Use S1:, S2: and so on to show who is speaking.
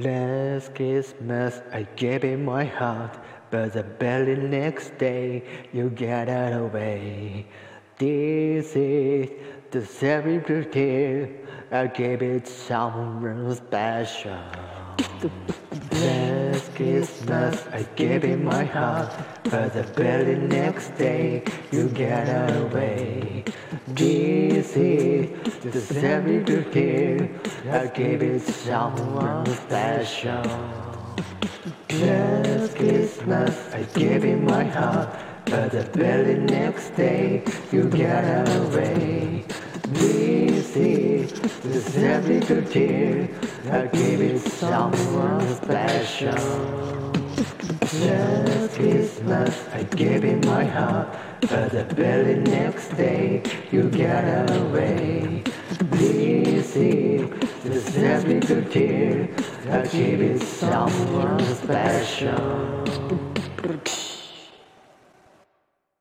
S1: Last Christmas I gave it my heart, but the very next day you got it away. This is the celebrity, I gave it someone special. Last Christmas I gave it my heart, but the very next day you got it away. This is the celebrity, I gave it someone special. Last Christmas I gave it my heart, but the very next day you got away. This is the celebrity, I gave it someone special. Last Christmas I gave it my heart, but the very next day you got it away. This celebrity, I gave it someone special.